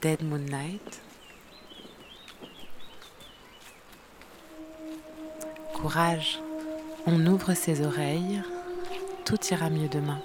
Dead Moonlight. Courage, on ouvre ses oreilles, tout ira mieux demain.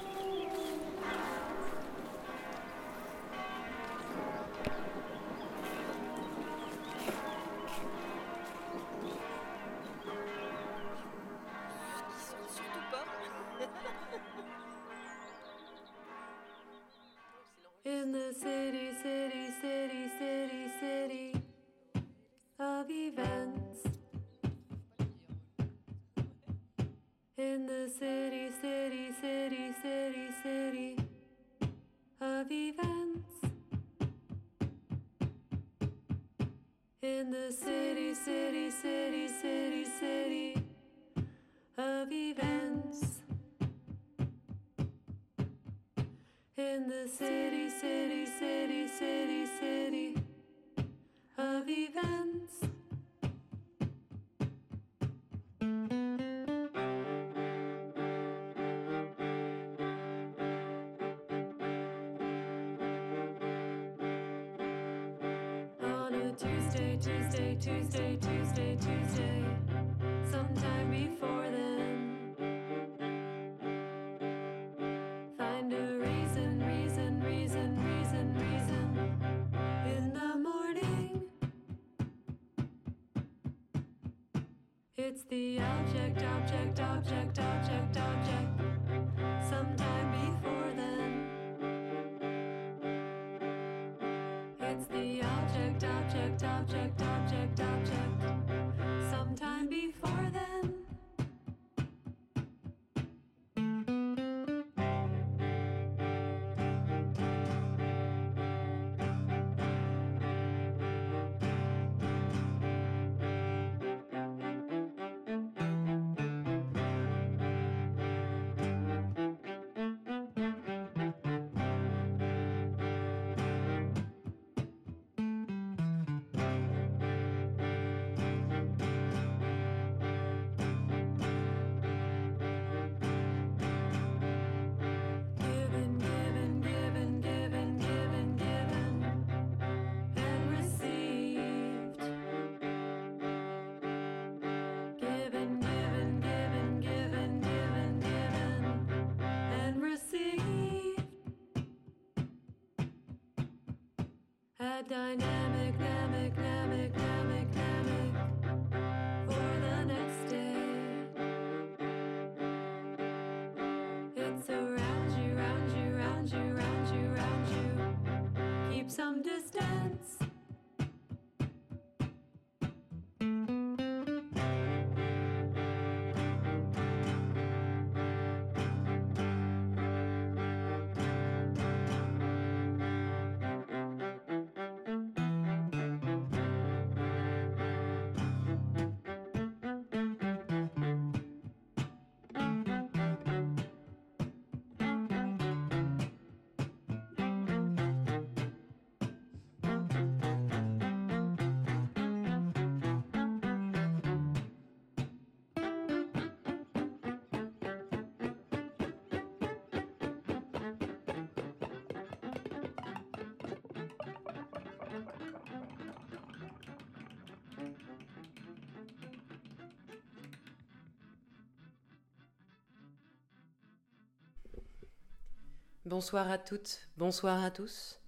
Tuesday, Tuesday, Tuesday, Tuesday, sometime before then. Find a reason, reason, reason, reason, reason in the morning. It's the object, object, object, object, object. Sometimes A dynamic, dynamic, dynamic, dynamic, Bonsoir à toutes, bonsoir à tous.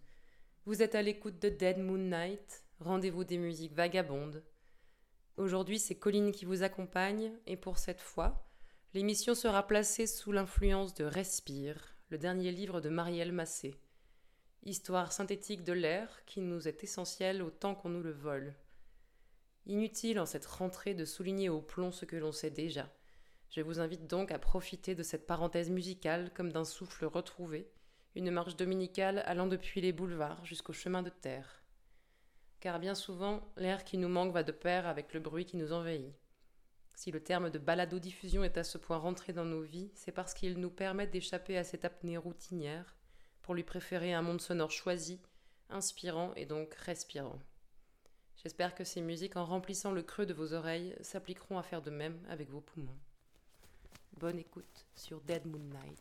Vous êtes à l'écoute de Dead Moon Night, rendez-vous des musiques vagabondes. Aujourd'hui, c'est Colline qui vous accompagne et pour cette fois, l'émission sera placée sous l'influence de Respire, le dernier livre de Marielle Massé. Histoire synthétique de l'air qui nous est essentielle autant qu'on nous le vole. Inutile en cette rentrée de souligner au plomb ce que l'on sait déjà. Je vous invite donc à profiter de cette parenthèse musicale comme d'un souffle retrouvé, une marche dominicale allant depuis les boulevards jusqu'au chemin de terre. Car bien souvent, l'air qui nous manque va de pair avec le bruit qui nous envahit. Si le terme de balado-diffusion est à ce point rentré dans nos vies, c'est parce qu'il nous permet d'échapper à cette apnée routinière pour lui préférer un monde sonore choisi, inspirant et donc respirant. J'espère que ces musiques, en remplissant le creux de vos oreilles, s'appliqueront à faire de même avec vos poumons. Bonne écoute sur Dead Moon Night.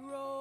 roll.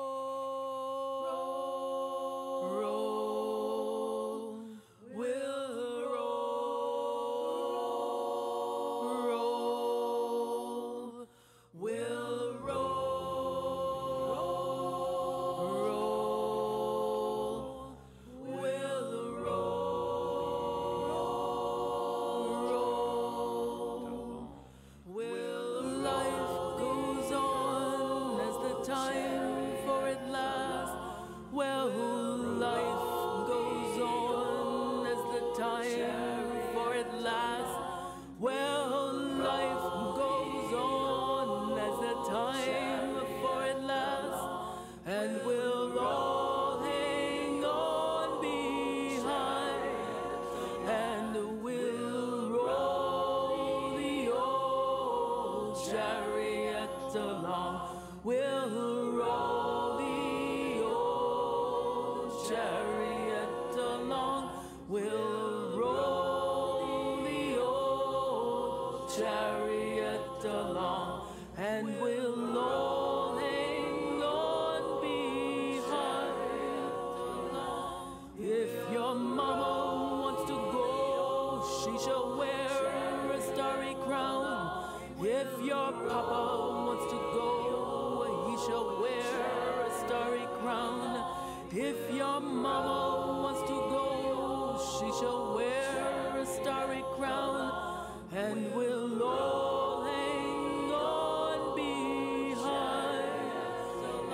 shall wear a starry crown. If your papa wants to go, he shall wear a starry crown. If your mama wants to go, she shall wear a starry crown. And we'll all hang on behind.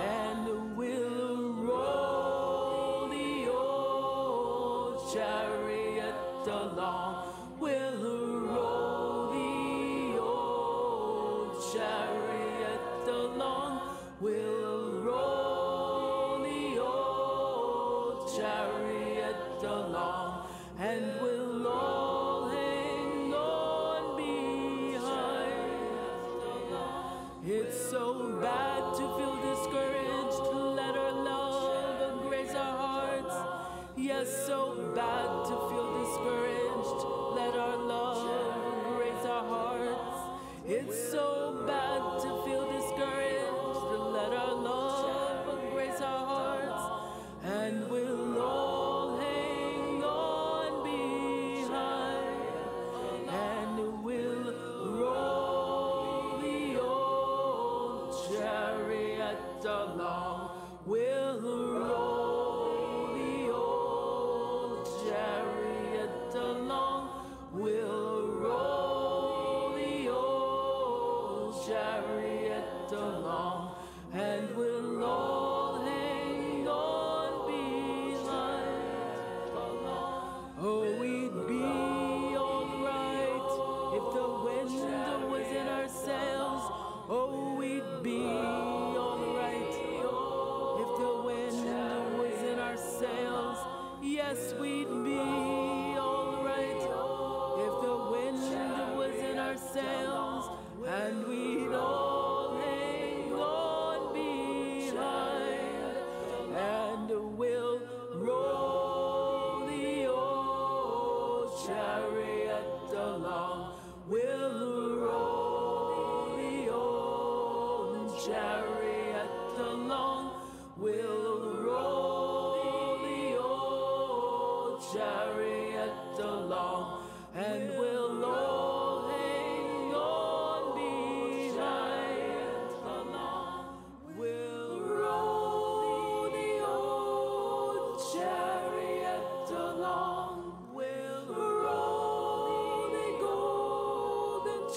And we'll roll the old chariot along.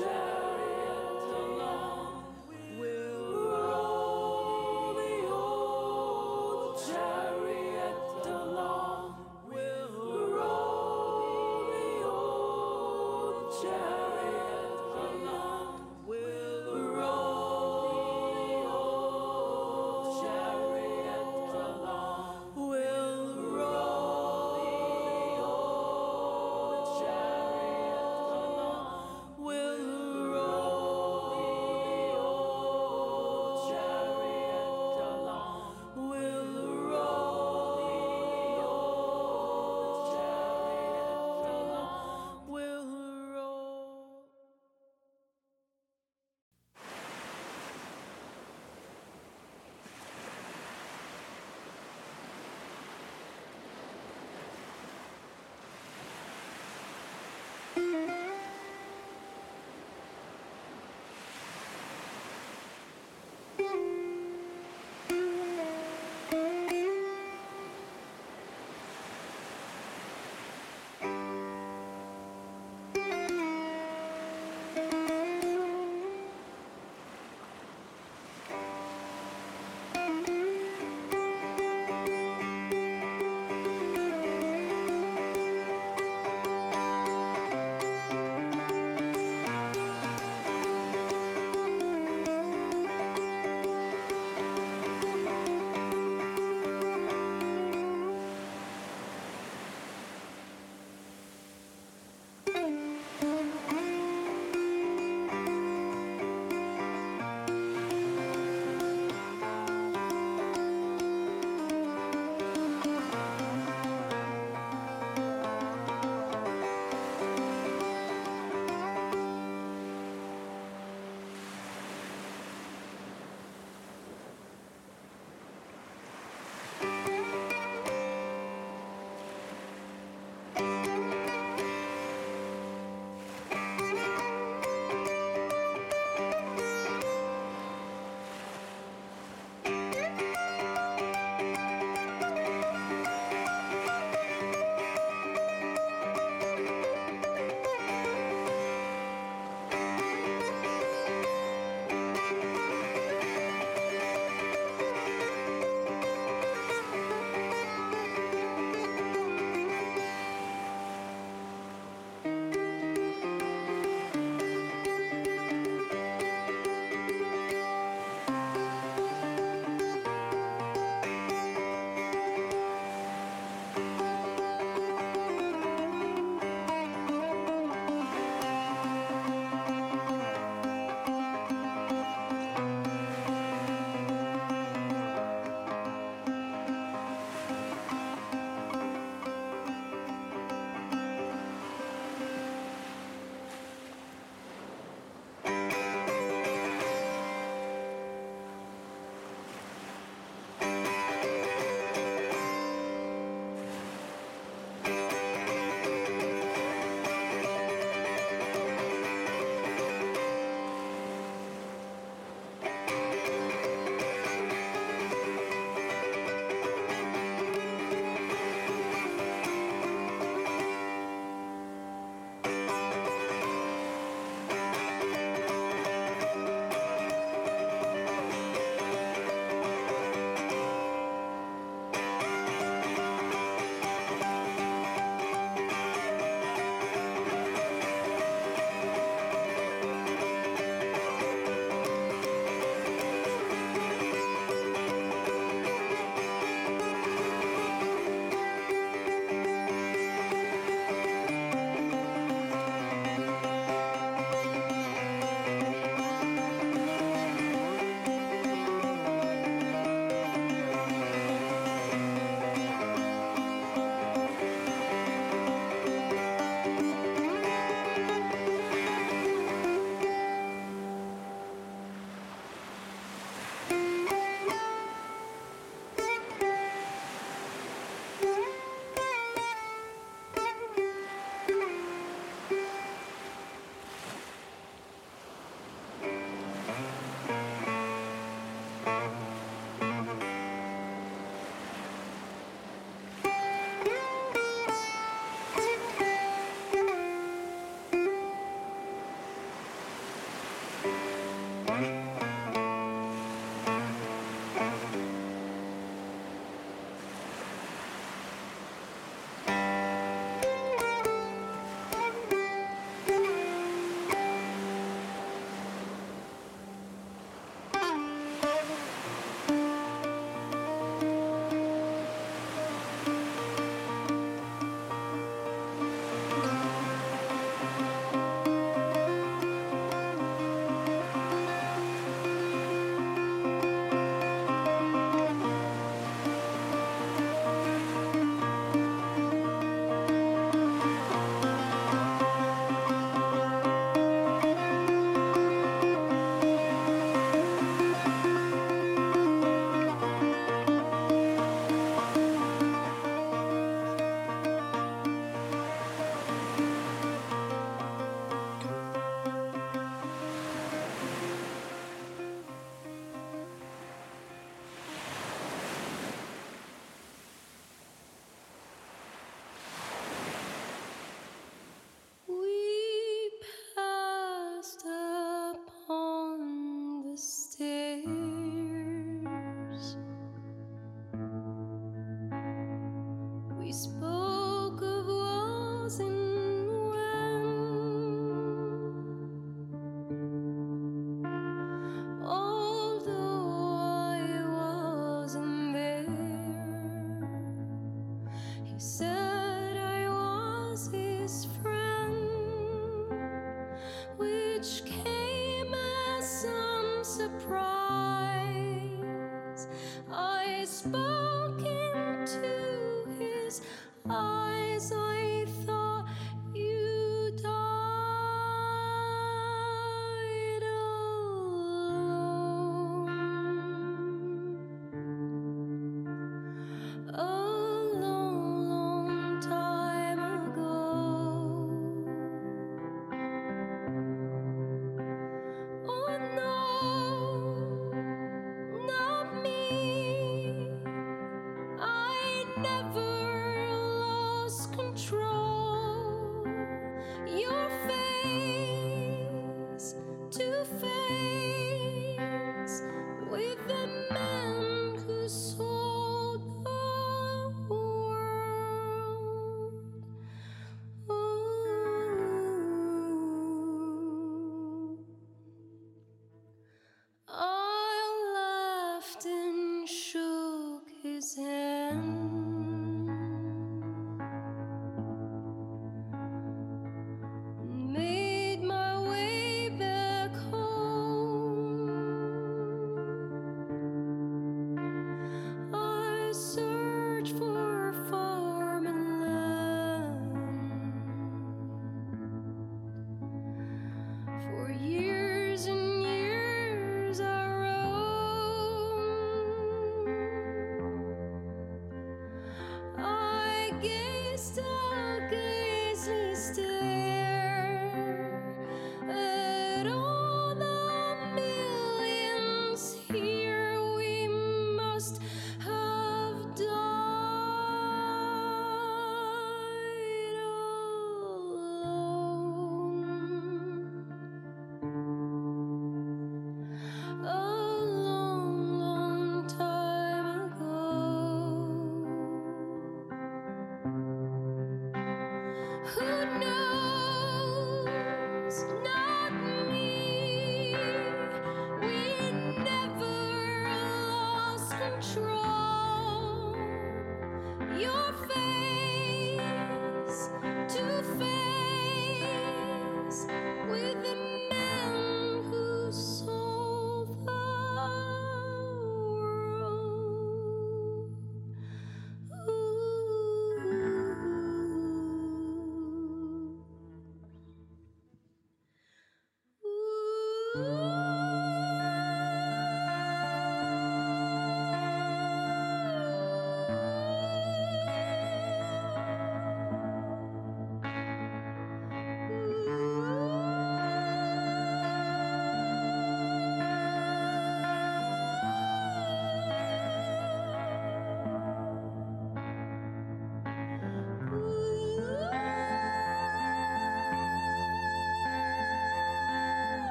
Yeah.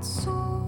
so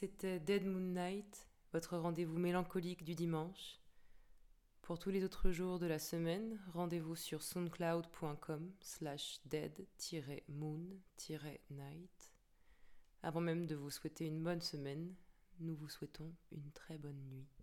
C'était Dead Moon Night, votre rendez-vous mélancolique du dimanche. Pour tous les autres jours de la semaine, rendez-vous sur soundcloud.com slash dead-moon-night. Avant même de vous souhaiter une bonne semaine, nous vous souhaitons une très bonne nuit.